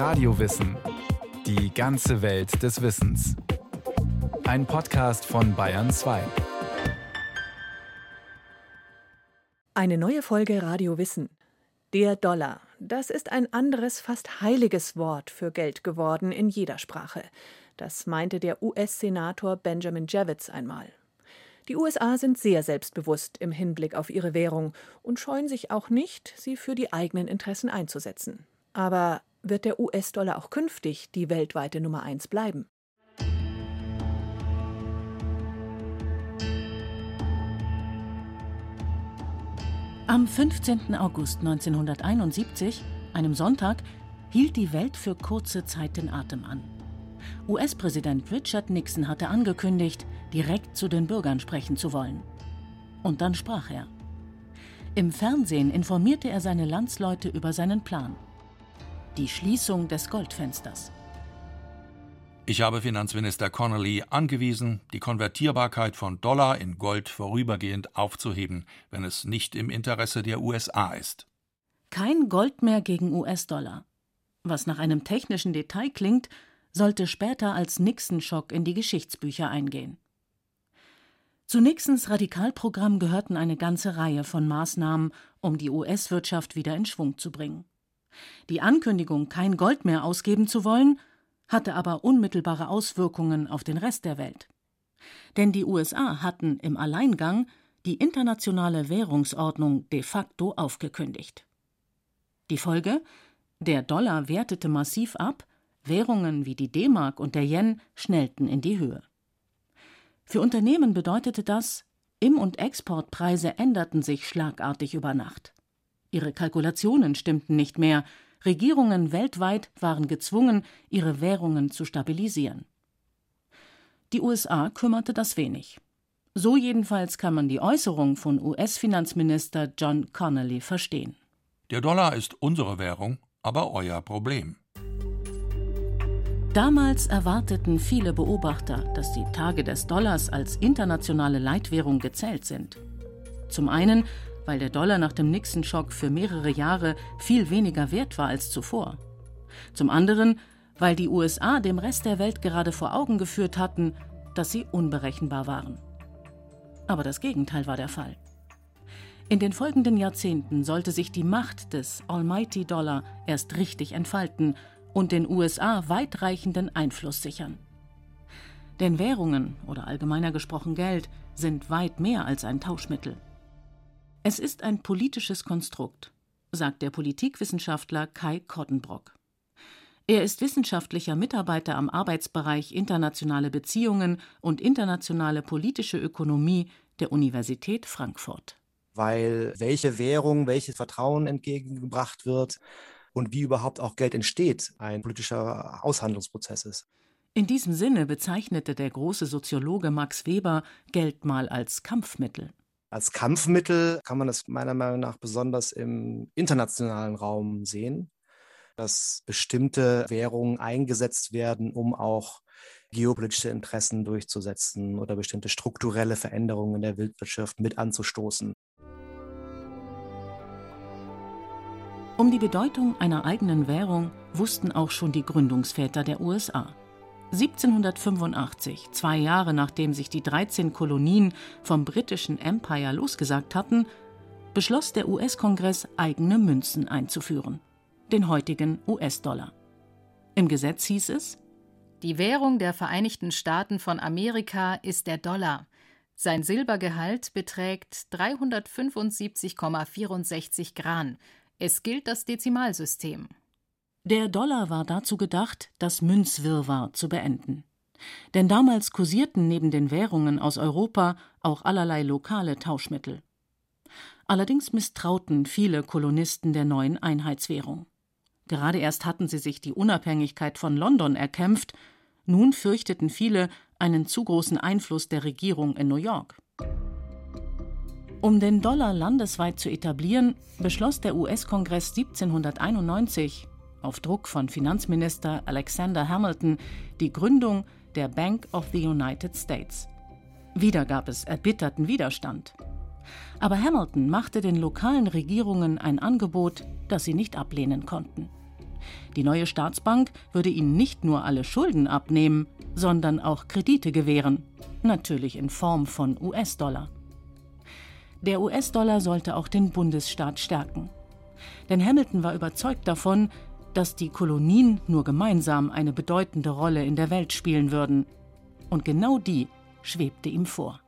Radiowissen. Die ganze Welt des Wissens. Ein Podcast von Bayern 2. Eine neue Folge Radio Wissen. Der Dollar. Das ist ein anderes, fast heiliges Wort für Geld geworden in jeder Sprache. Das meinte der US-Senator Benjamin Javits einmal. Die USA sind sehr selbstbewusst im Hinblick auf ihre Währung und scheuen sich auch nicht, sie für die eigenen Interessen einzusetzen. Aber wird der US-Dollar auch künftig die weltweite Nummer eins bleiben? Am 15. August 1971, einem Sonntag, hielt die Welt für kurze Zeit den Atem an. US-Präsident Richard Nixon hatte angekündigt, direkt zu den Bürgern sprechen zu wollen. Und dann sprach er. Im Fernsehen informierte er seine Landsleute über seinen Plan. Die Schließung des Goldfensters. Ich habe Finanzminister Connolly angewiesen, die Konvertierbarkeit von Dollar in Gold vorübergehend aufzuheben, wenn es nicht im Interesse der USA ist. Kein Gold mehr gegen US-Dollar. Was nach einem technischen Detail klingt, sollte später als Nixon-Schock in die Geschichtsbücher eingehen. Zu Nixons Radikalprogramm gehörten eine ganze Reihe von Maßnahmen, um die US-Wirtschaft wieder in Schwung zu bringen. Die Ankündigung, kein Gold mehr ausgeben zu wollen, hatte aber unmittelbare Auswirkungen auf den Rest der Welt. Denn die USA hatten im Alleingang die internationale Währungsordnung de facto aufgekündigt. Die Folge? Der Dollar wertete massiv ab, Währungen wie die D-Mark und der Yen schnellten in die Höhe. Für Unternehmen bedeutete das, Im- und Exportpreise änderten sich schlagartig über Nacht. Ihre Kalkulationen stimmten nicht mehr, Regierungen weltweit waren gezwungen, ihre Währungen zu stabilisieren. Die USA kümmerte das wenig. So jedenfalls kann man die Äußerung von US-Finanzminister John Connolly verstehen. Der Dollar ist unsere Währung, aber euer Problem. Damals erwarteten viele Beobachter, dass die Tage des Dollars als internationale Leitwährung gezählt sind. Zum einen, weil der Dollar nach dem Nixon-Schock für mehrere Jahre viel weniger wert war als zuvor. Zum anderen, weil die USA dem Rest der Welt gerade vor Augen geführt hatten, dass sie unberechenbar waren. Aber das Gegenteil war der Fall. In den folgenden Jahrzehnten sollte sich die Macht des Almighty Dollar erst richtig entfalten und den USA weitreichenden Einfluss sichern. Denn Währungen oder allgemeiner gesprochen Geld sind weit mehr als ein Tauschmittel. Es ist ein politisches Konstrukt, sagt der Politikwissenschaftler Kai Kottenbrock. Er ist wissenschaftlicher Mitarbeiter am Arbeitsbereich Internationale Beziehungen und internationale politische Ökonomie der Universität Frankfurt. Weil welche Währung, welches Vertrauen entgegengebracht wird, und wie überhaupt auch Geld entsteht, ein politischer Aushandlungsprozess ist. In diesem Sinne bezeichnete der große Soziologe Max Weber Geld mal als Kampfmittel. Als Kampfmittel kann man das meiner Meinung nach besonders im internationalen Raum sehen, dass bestimmte Währungen eingesetzt werden, um auch geopolitische Interessen durchzusetzen oder bestimmte strukturelle Veränderungen in der Weltwirtschaft mit anzustoßen. Um die Bedeutung einer eigenen Währung wussten auch schon die Gründungsväter der USA. 1785, zwei Jahre nachdem sich die 13 Kolonien vom britischen Empire losgesagt hatten, beschloss der US-Kongress, eigene Münzen einzuführen, den heutigen US-Dollar. Im Gesetz hieß es: Die Währung der Vereinigten Staaten von Amerika ist der Dollar. Sein Silbergehalt beträgt 375,64 Gran, es gilt das Dezimalsystem. Der Dollar war dazu gedacht, das Münzwirrwarr zu beenden. Denn damals kursierten neben den Währungen aus Europa auch allerlei lokale Tauschmittel. Allerdings misstrauten viele Kolonisten der neuen Einheitswährung. Gerade erst hatten sie sich die Unabhängigkeit von London erkämpft, nun fürchteten viele einen zu großen Einfluss der Regierung in New York. Um den Dollar landesweit zu etablieren, beschloss der US-Kongress 1791 auf Druck von Finanzminister Alexander Hamilton die Gründung der Bank of the United States. Wieder gab es erbitterten Widerstand. Aber Hamilton machte den lokalen Regierungen ein Angebot, das sie nicht ablehnen konnten. Die neue Staatsbank würde ihnen nicht nur alle Schulden abnehmen, sondern auch Kredite gewähren, natürlich in Form von US-Dollar. Der US-Dollar sollte auch den Bundesstaat stärken. Denn Hamilton war überzeugt davon, dass die Kolonien nur gemeinsam eine bedeutende Rolle in der Welt spielen würden. Und genau die schwebte ihm vor.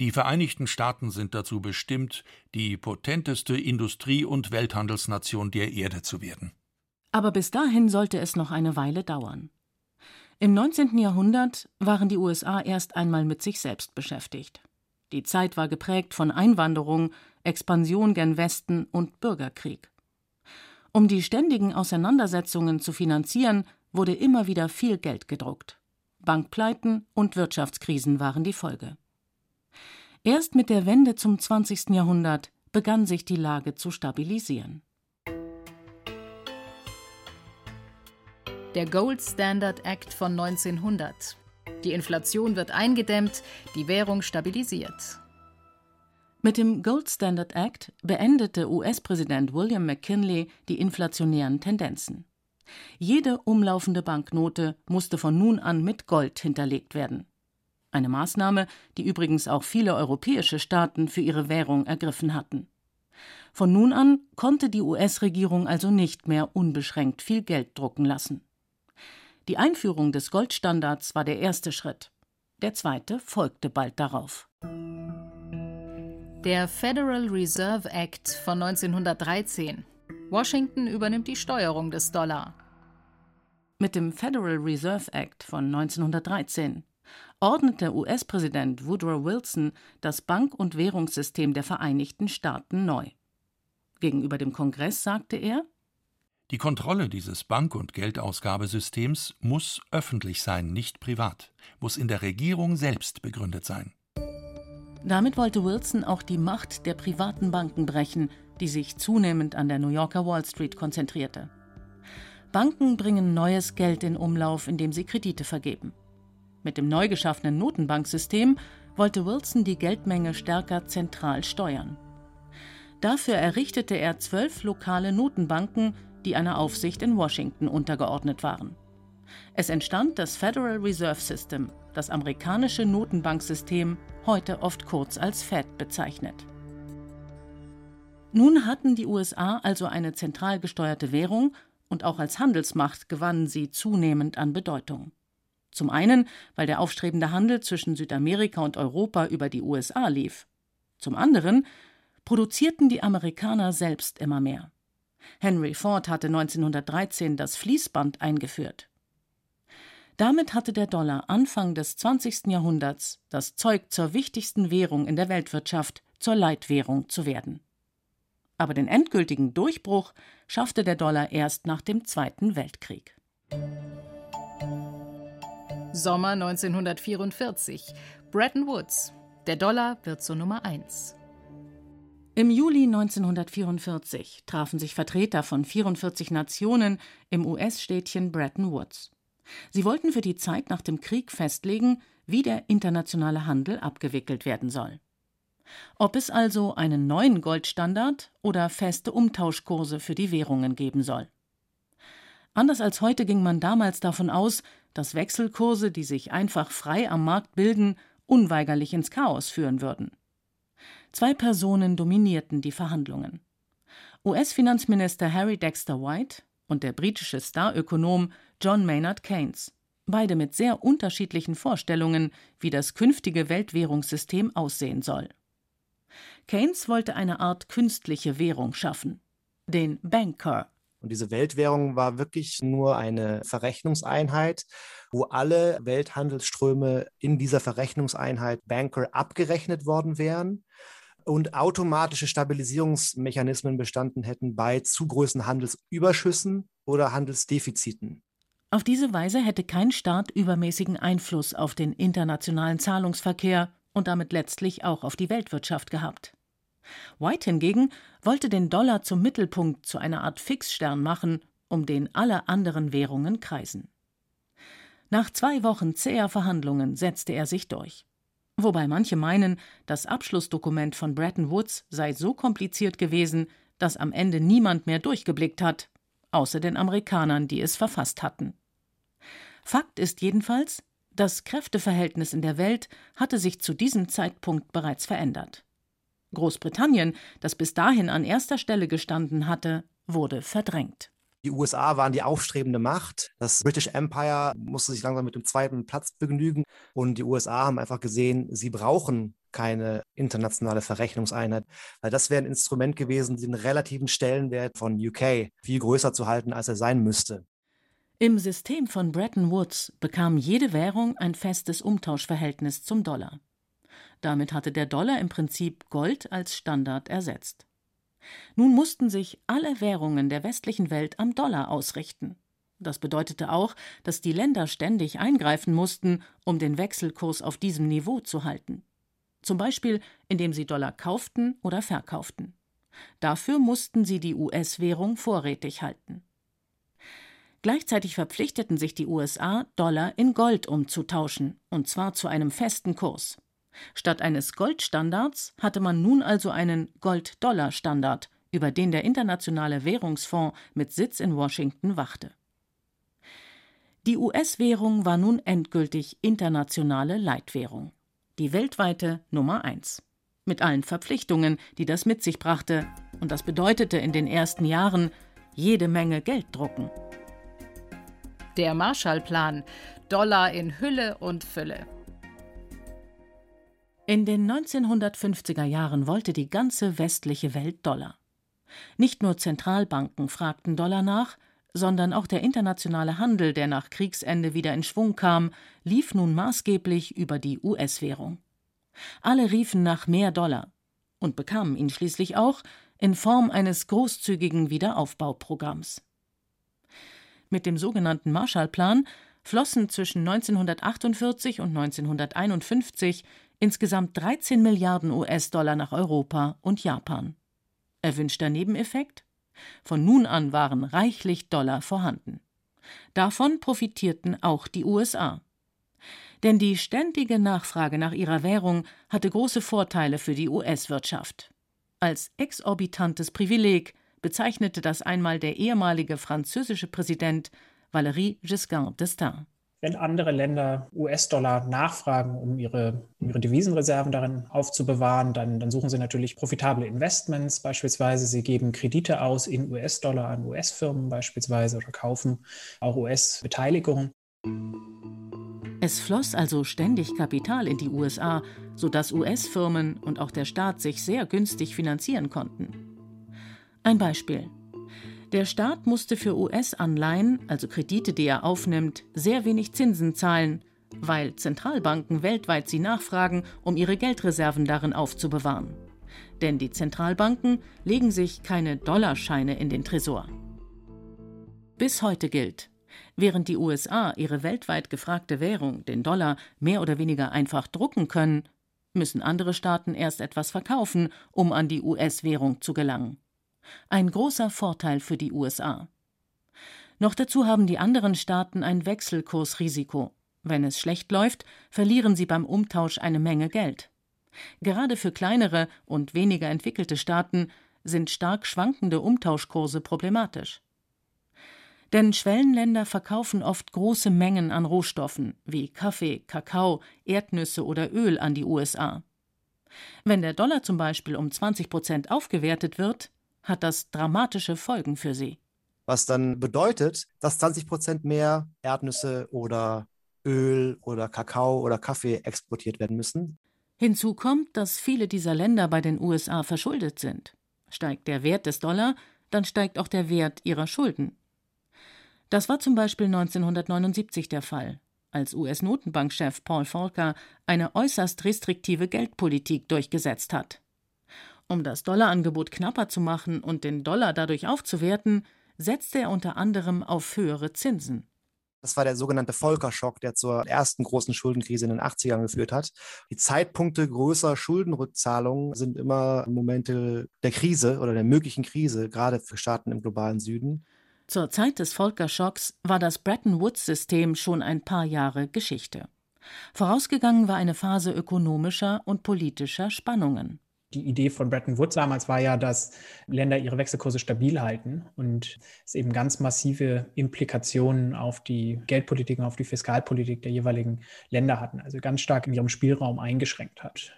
Die Vereinigten Staaten sind dazu bestimmt, die potenteste Industrie- und Welthandelsnation der Erde zu werden. Aber bis dahin sollte es noch eine Weile dauern. Im 19. Jahrhundert waren die USA erst einmal mit sich selbst beschäftigt. Die Zeit war geprägt von Einwanderung, Expansion gen Westen und Bürgerkrieg. Um die ständigen Auseinandersetzungen zu finanzieren, wurde immer wieder viel Geld gedruckt. Bankpleiten und Wirtschaftskrisen waren die Folge. Erst mit der Wende zum 20. Jahrhundert begann sich die Lage zu stabilisieren. Der Gold Standard Act von 1900. Die Inflation wird eingedämmt, die Währung stabilisiert. Mit dem Gold Standard Act beendete US-Präsident William McKinley die inflationären Tendenzen. Jede umlaufende Banknote musste von nun an mit Gold hinterlegt werden. Eine Maßnahme, die übrigens auch viele europäische Staaten für ihre Währung ergriffen hatten. Von nun an konnte die US-Regierung also nicht mehr unbeschränkt viel Geld drucken lassen. Die Einführung des Goldstandards war der erste Schritt. Der zweite folgte bald darauf. Der Federal Reserve Act von 1913. Washington übernimmt die Steuerung des Dollar. Mit dem Federal Reserve Act von 1913 ordnete US-Präsident Woodrow Wilson das Bank- und Währungssystem der Vereinigten Staaten neu. Gegenüber dem Kongress sagte er die Kontrolle dieses Bank- und Geldausgabesystems muss öffentlich sein, nicht privat, muss in der Regierung selbst begründet sein. Damit wollte Wilson auch die Macht der privaten Banken brechen, die sich zunehmend an der New Yorker Wall Street konzentrierte. Banken bringen neues Geld in Umlauf, indem sie Kredite vergeben. Mit dem neu geschaffenen Notenbanksystem wollte Wilson die Geldmenge stärker zentral steuern. Dafür errichtete er zwölf lokale Notenbanken, die einer Aufsicht in Washington untergeordnet waren. Es entstand das Federal Reserve System, das amerikanische Notenbanksystem, heute oft kurz als Fed bezeichnet. Nun hatten die USA also eine zentral gesteuerte Währung und auch als Handelsmacht gewannen sie zunehmend an Bedeutung. Zum einen, weil der aufstrebende Handel zwischen Südamerika und Europa über die USA lief. Zum anderen produzierten die Amerikaner selbst immer mehr. Henry Ford hatte 1913 das Fließband eingeführt. Damit hatte der Dollar Anfang des 20. Jahrhunderts das Zeug zur wichtigsten Währung in der Weltwirtschaft, zur Leitwährung zu werden. Aber den endgültigen Durchbruch schaffte der Dollar erst nach dem Zweiten Weltkrieg. Sommer 1944. Bretton Woods. Der Dollar wird zur Nummer 1. Im Juli 1944 trafen sich Vertreter von 44 Nationen im US-Städtchen Bretton Woods. Sie wollten für die Zeit nach dem Krieg festlegen, wie der internationale Handel abgewickelt werden soll. Ob es also einen neuen Goldstandard oder feste Umtauschkurse für die Währungen geben soll. Anders als heute ging man damals davon aus, dass Wechselkurse, die sich einfach frei am Markt bilden, unweigerlich ins Chaos führen würden. Zwei Personen dominierten die Verhandlungen. US-Finanzminister Harry Dexter White und der britische Starökonom John Maynard Keynes, beide mit sehr unterschiedlichen Vorstellungen, wie das künftige Weltwährungssystem aussehen soll. Keynes wollte eine Art künstliche Währung schaffen, den Banker. Und diese Weltwährung war wirklich nur eine Verrechnungseinheit, wo alle Welthandelsströme in dieser Verrechnungseinheit Banker abgerechnet worden wären und automatische Stabilisierungsmechanismen bestanden hätten bei zu großen Handelsüberschüssen oder Handelsdefiziten. Auf diese Weise hätte kein Staat übermäßigen Einfluss auf den internationalen Zahlungsverkehr und damit letztlich auch auf die Weltwirtschaft gehabt. White hingegen wollte den Dollar zum Mittelpunkt zu einer Art Fixstern machen, um den alle anderen Währungen kreisen. Nach zwei Wochen zäher Verhandlungen setzte er sich durch. Wobei manche meinen, das Abschlussdokument von Bretton Woods sei so kompliziert gewesen, dass am Ende niemand mehr durchgeblickt hat. außer den Amerikanern, die es verfasst hatten. Fakt ist jedenfalls, das Kräfteverhältnis in der Welt hatte sich zu diesem Zeitpunkt bereits verändert. Großbritannien, das bis dahin an erster Stelle gestanden hatte, wurde verdrängt. Die USA waren die aufstrebende Macht. Das British Empire musste sich langsam mit dem zweiten Platz begnügen. Und die USA haben einfach gesehen, sie brauchen keine internationale Verrechnungseinheit, weil das wäre ein Instrument gewesen, den relativen Stellenwert von UK viel größer zu halten, als er sein müsste. Im System von Bretton Woods bekam jede Währung ein festes Umtauschverhältnis zum Dollar. Damit hatte der Dollar im Prinzip Gold als Standard ersetzt. Nun mussten sich alle Währungen der westlichen Welt am Dollar ausrichten. Das bedeutete auch, dass die Länder ständig eingreifen mussten, um den Wechselkurs auf diesem Niveau zu halten. Zum Beispiel, indem sie Dollar kauften oder verkauften. Dafür mussten sie die US-Währung vorrätig halten. Gleichzeitig verpflichteten sich die USA, Dollar in Gold umzutauschen, und zwar zu einem festen Kurs. Statt eines Goldstandards hatte man nun also einen Gold-Dollar-Standard, über den der Internationale Währungsfonds mit Sitz in Washington wachte. Die US-Währung war nun endgültig internationale Leitwährung, die weltweite Nummer eins. Mit allen Verpflichtungen, die das mit sich brachte, und das bedeutete in den ersten Jahren jede Menge Geld drucken. Der Marshallplan Dollar in Hülle und Fülle. In den 1950er Jahren wollte die ganze westliche Welt Dollar. Nicht nur Zentralbanken fragten Dollar nach, sondern auch der internationale Handel, der nach Kriegsende wieder in Schwung kam, lief nun maßgeblich über die US-Währung. Alle riefen nach mehr Dollar und bekamen ihn schließlich auch in Form eines großzügigen Wiederaufbauprogramms. Mit dem sogenannten Marshallplan flossen zwischen 1948 und 1951 insgesamt 13 Milliarden US-Dollar nach Europa und Japan. Erwünschter Nebeneffekt? Von nun an waren reichlich Dollar vorhanden. Davon profitierten auch die USA. Denn die ständige Nachfrage nach ihrer Währung hatte große Vorteile für die US-Wirtschaft. Als exorbitantes Privileg bezeichnete das einmal der ehemalige französische Präsident Valéry Giscard d'Estaing wenn andere Länder US-Dollar nachfragen, um ihre, um ihre Devisenreserven darin aufzubewahren, dann, dann suchen sie natürlich profitable Investments. Beispielsweise sie geben Kredite aus in US-Dollar an US-Firmen beispielsweise oder kaufen auch US-Beteiligungen. Es floss also ständig Kapital in die USA, sodass US-Firmen und auch der Staat sich sehr günstig finanzieren konnten. Ein Beispiel. Der Staat musste für US-Anleihen, also Kredite, die er aufnimmt, sehr wenig Zinsen zahlen, weil Zentralbanken weltweit sie nachfragen, um ihre Geldreserven darin aufzubewahren. Denn die Zentralbanken legen sich keine Dollarscheine in den Tresor. Bis heute gilt, während die USA ihre weltweit gefragte Währung, den Dollar, mehr oder weniger einfach drucken können, müssen andere Staaten erst etwas verkaufen, um an die US-Währung zu gelangen. Ein großer Vorteil für die USA. Noch dazu haben die anderen Staaten ein Wechselkursrisiko. Wenn es schlecht läuft, verlieren sie beim Umtausch eine Menge Geld. Gerade für kleinere und weniger entwickelte Staaten sind stark schwankende Umtauschkurse problematisch. Denn Schwellenländer verkaufen oft große Mengen an Rohstoffen wie Kaffee, Kakao, Erdnüsse oder Öl an die USA. Wenn der Dollar zum Beispiel um 20 Prozent aufgewertet wird, hat das dramatische Folgen für sie. Was dann bedeutet, dass 20 Prozent mehr Erdnüsse oder Öl oder Kakao oder Kaffee exportiert werden müssen. Hinzu kommt, dass viele dieser Länder bei den USA verschuldet sind. Steigt der Wert des Dollar, dann steigt auch der Wert ihrer Schulden. Das war zum Beispiel 1979 der Fall, als US-Notenbankchef Paul Volcker eine äußerst restriktive Geldpolitik durchgesetzt hat. Um das Dollarangebot knapper zu machen und den Dollar dadurch aufzuwerten, setzte er unter anderem auf höhere Zinsen. Das war der sogenannte Volcker-Schock, der zur ersten großen Schuldenkrise in den 80ern geführt hat. Die Zeitpunkte größer Schuldenrückzahlungen sind immer Momente der Krise oder der möglichen Krise, gerade für Staaten im globalen Süden. Zur Zeit des Volcker-Schocks war das Bretton Woods-System schon ein paar Jahre Geschichte. Vorausgegangen war eine Phase ökonomischer und politischer Spannungen. Die Idee von Bretton Woods damals war ja, dass Länder ihre Wechselkurse stabil halten und es eben ganz massive Implikationen auf die Geldpolitik und auf die Fiskalpolitik der jeweiligen Länder hatten, also ganz stark in ihrem Spielraum eingeschränkt hat.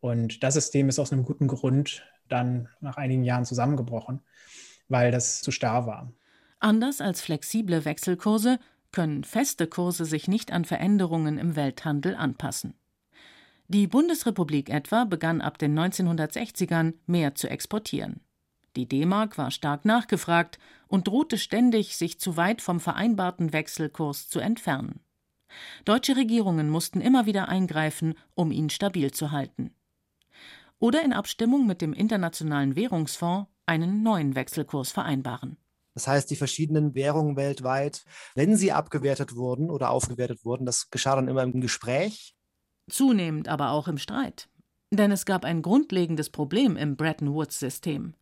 Und das System ist aus einem guten Grund dann nach einigen Jahren zusammengebrochen, weil das zu starr war. Anders als flexible Wechselkurse können feste Kurse sich nicht an Veränderungen im Welthandel anpassen. Die Bundesrepublik etwa begann ab den 1960ern mehr zu exportieren. Die D-Mark war stark nachgefragt und drohte ständig, sich zu weit vom vereinbarten Wechselkurs zu entfernen. Deutsche Regierungen mussten immer wieder eingreifen, um ihn stabil zu halten. Oder in Abstimmung mit dem Internationalen Währungsfonds einen neuen Wechselkurs vereinbaren. Das heißt, die verschiedenen Währungen weltweit, wenn sie abgewertet wurden oder aufgewertet wurden, das geschah dann immer im Gespräch zunehmend aber auch im Streit. Denn es gab ein grundlegendes Problem im Bretton Woods-System.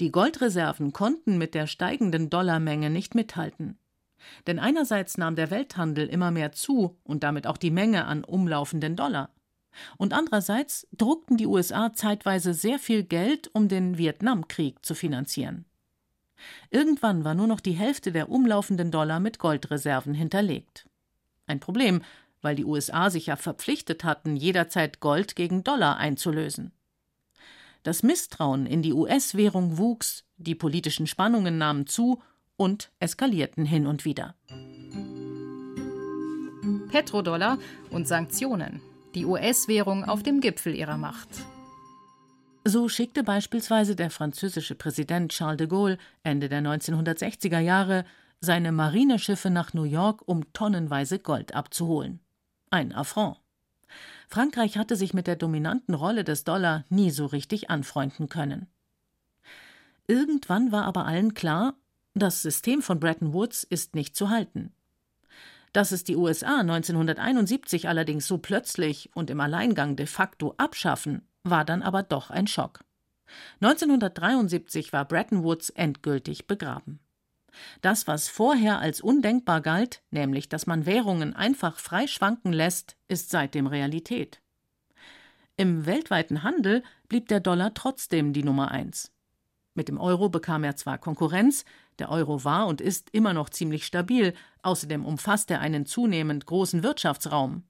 Die Goldreserven konnten mit der steigenden Dollarmenge nicht mithalten. Denn einerseits nahm der Welthandel immer mehr zu und damit auch die Menge an umlaufenden Dollar. Und andererseits druckten die USA zeitweise sehr viel Geld, um den Vietnamkrieg zu finanzieren. Irgendwann war nur noch die Hälfte der umlaufenden Dollar mit Goldreserven hinterlegt. Ein Problem, weil die USA sich ja verpflichtet hatten, jederzeit Gold gegen Dollar einzulösen. Das Misstrauen in die US-Währung wuchs, die politischen Spannungen nahmen zu und eskalierten hin und wieder. Petrodollar und Sanktionen. Die US-Währung auf dem Gipfel ihrer Macht. So schickte beispielsweise der französische Präsident Charles de Gaulle Ende der 1960er Jahre seine Marineschiffe nach New York, um tonnenweise Gold abzuholen. Ein Affront. Frankreich hatte sich mit der dominanten Rolle des Dollar nie so richtig anfreunden können. Irgendwann war aber allen klar, das System von Bretton Woods ist nicht zu halten. Dass es die USA 1971 allerdings so plötzlich und im Alleingang de facto abschaffen, war dann aber doch ein Schock. 1973 war Bretton Woods endgültig begraben. Das, was vorher als undenkbar galt, nämlich dass man Währungen einfach frei schwanken lässt, ist seitdem Realität. Im weltweiten Handel blieb der Dollar trotzdem die Nummer eins. Mit dem Euro bekam er zwar Konkurrenz, der Euro war und ist immer noch ziemlich stabil, außerdem umfasst er einen zunehmend großen Wirtschaftsraum.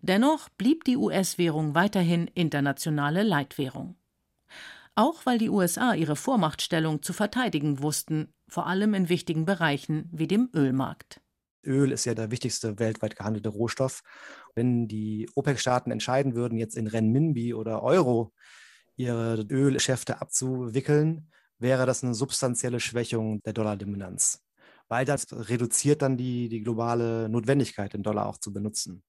Dennoch blieb die US-Währung weiterhin internationale Leitwährung. Auch weil die USA ihre Vormachtstellung zu verteidigen wussten, vor allem in wichtigen Bereichen wie dem Ölmarkt. Öl ist ja der wichtigste weltweit gehandelte Rohstoff. Wenn die OPEC-Staaten entscheiden würden, jetzt in Renminbi oder Euro ihre Ölgeschäfte abzuwickeln, wäre das eine substanzielle Schwächung der Dollardominanz, weil das reduziert dann die, die globale Notwendigkeit, den Dollar auch zu benutzen.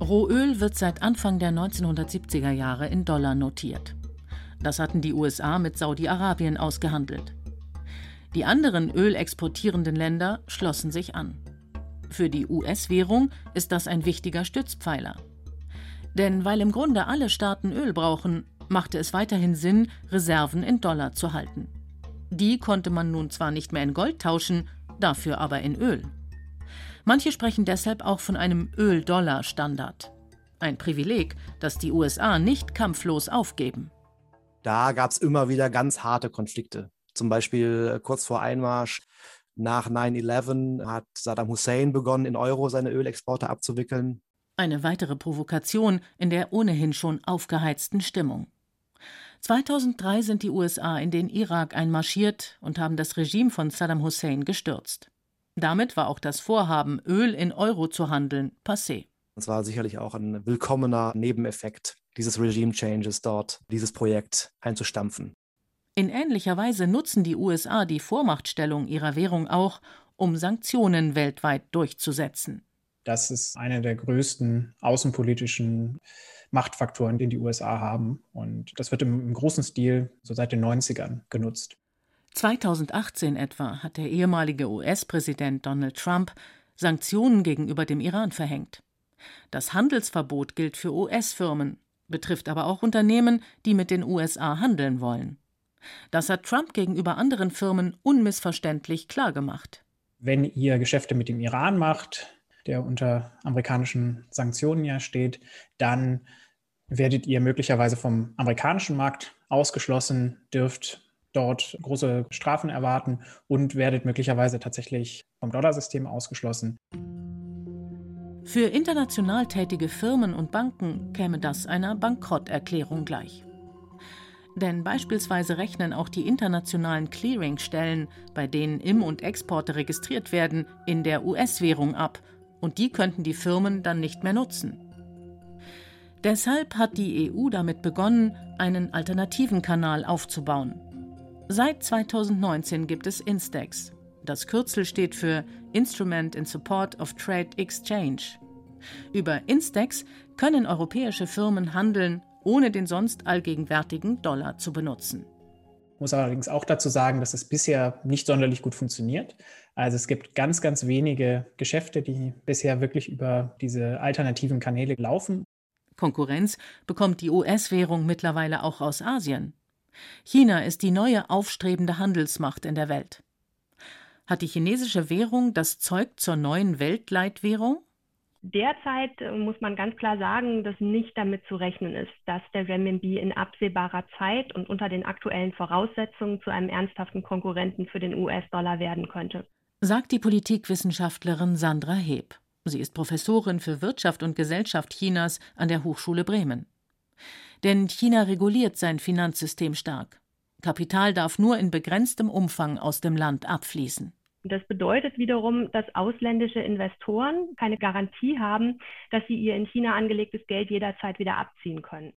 Rohöl wird seit Anfang der 1970er Jahre in Dollar notiert. Das hatten die USA mit Saudi-Arabien ausgehandelt. Die anderen ölexportierenden Länder schlossen sich an. Für die US-Währung ist das ein wichtiger Stützpfeiler. Denn weil im Grunde alle Staaten Öl brauchen, machte es weiterhin Sinn, Reserven in Dollar zu halten. Die konnte man nun zwar nicht mehr in Gold tauschen, dafür aber in Öl. Manche sprechen deshalb auch von einem Öl-Dollar-Standard. Ein Privileg, das die USA nicht kampflos aufgeben da gab es immer wieder ganz harte Konflikte. Zum Beispiel äh, kurz vor Einmarsch nach 9-11 hat Saddam Hussein begonnen, in Euro seine Ölexporte abzuwickeln. Eine weitere Provokation in der ohnehin schon aufgeheizten Stimmung. 2003 sind die USA in den Irak einmarschiert und haben das Regime von Saddam Hussein gestürzt. Damit war auch das Vorhaben, Öl in Euro zu handeln, passé. Das war sicherlich auch ein willkommener Nebeneffekt dieses Regime Changes dort, dieses Projekt einzustampfen. In ähnlicher Weise nutzen die USA die Vormachtstellung ihrer Währung auch, um Sanktionen weltweit durchzusetzen. Das ist einer der größten außenpolitischen Machtfaktoren, den die USA haben. Und das wird im, im großen Stil so seit den 90ern genutzt. 2018 etwa hat der ehemalige US-Präsident Donald Trump Sanktionen gegenüber dem Iran verhängt. Das Handelsverbot gilt für US-Firmen, betrifft aber auch Unternehmen, die mit den USA handeln wollen. Das hat Trump gegenüber anderen Firmen unmissverständlich klargemacht. Wenn ihr Geschäfte mit dem Iran macht, der unter amerikanischen Sanktionen ja steht, dann werdet ihr möglicherweise vom amerikanischen Markt ausgeschlossen, dürft dort große Strafen erwarten und werdet möglicherweise tatsächlich vom Dollarsystem ausgeschlossen. Für international tätige Firmen und Banken käme das einer Bankrotterklärung gleich. Denn beispielsweise rechnen auch die internationalen Clearingstellen, bei denen Im- und Exporte registriert werden, in der US-Währung ab, und die könnten die Firmen dann nicht mehr nutzen. Deshalb hat die EU damit begonnen, einen alternativen Kanal aufzubauen. Seit 2019 gibt es Instex. Das Kürzel steht für Instrument in Support of Trade Exchange. Über Instex können europäische Firmen handeln, ohne den sonst allgegenwärtigen Dollar zu benutzen. Ich muss allerdings auch dazu sagen, dass es bisher nicht sonderlich gut funktioniert. Also es gibt ganz, ganz wenige Geschäfte, die bisher wirklich über diese alternativen Kanäle laufen. Konkurrenz bekommt die US-Währung mittlerweile auch aus Asien. China ist die neue aufstrebende Handelsmacht in der Welt. Hat die chinesische Währung das Zeug zur neuen Weltleitwährung? Derzeit äh, muss man ganz klar sagen, dass nicht damit zu rechnen ist, dass der Renminbi in absehbarer Zeit und unter den aktuellen Voraussetzungen zu einem ernsthaften Konkurrenten für den US-Dollar werden könnte. Sagt die Politikwissenschaftlerin Sandra Heb. Sie ist Professorin für Wirtschaft und Gesellschaft Chinas an der Hochschule Bremen. Denn China reguliert sein Finanzsystem stark. Kapital darf nur in begrenztem Umfang aus dem Land abfließen. Das bedeutet wiederum, dass ausländische Investoren keine Garantie haben, dass sie ihr in China angelegtes Geld jederzeit wieder abziehen können.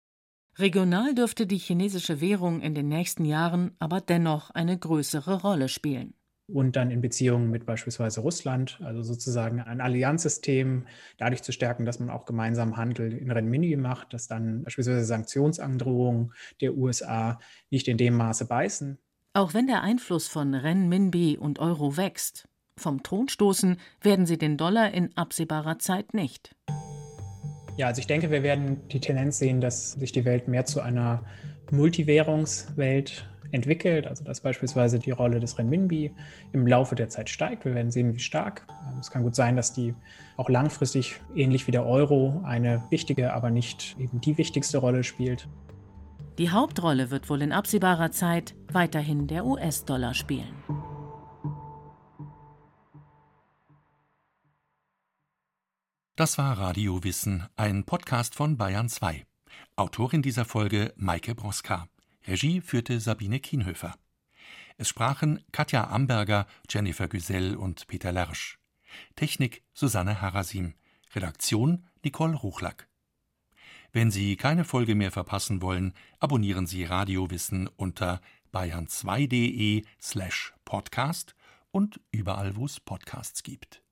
Regional dürfte die chinesische Währung in den nächsten Jahren aber dennoch eine größere Rolle spielen und dann in Beziehungen mit beispielsweise Russland, also sozusagen ein Allianzsystem dadurch zu stärken, dass man auch gemeinsam Handel in Renminbi macht, dass dann beispielsweise Sanktionsandrohungen der USA nicht in dem Maße beißen. Auch wenn der Einfluss von Renminbi und Euro wächst, vom Thron stoßen werden sie den Dollar in absehbarer Zeit nicht. Ja, also ich denke, wir werden die Tendenz sehen, dass sich die Welt mehr zu einer Multiwährungswelt entwickelt, also dass beispielsweise die Rolle des Renminbi im Laufe der Zeit steigt. Wir werden sehen, wie stark. Ähm, es kann gut sein, dass die auch langfristig, ähnlich wie der Euro, eine wichtige, aber nicht eben die wichtigste Rolle spielt. Die Hauptrolle wird wohl in absehbarer Zeit weiterhin der US-Dollar spielen. Das war Radio Wissen, ein Podcast von Bayern 2. Autorin dieser Folge Maike Broska. Regie führte Sabine Kienhöfer. Es sprachen Katja Amberger, Jennifer Güsell und Peter Lersch. Technik Susanne Harasim. Redaktion Nicole Ruchlack. Wenn Sie keine Folge mehr verpassen wollen, abonnieren Sie Radiowissen unter bayern2.de slash podcast und überall, wo es Podcasts gibt.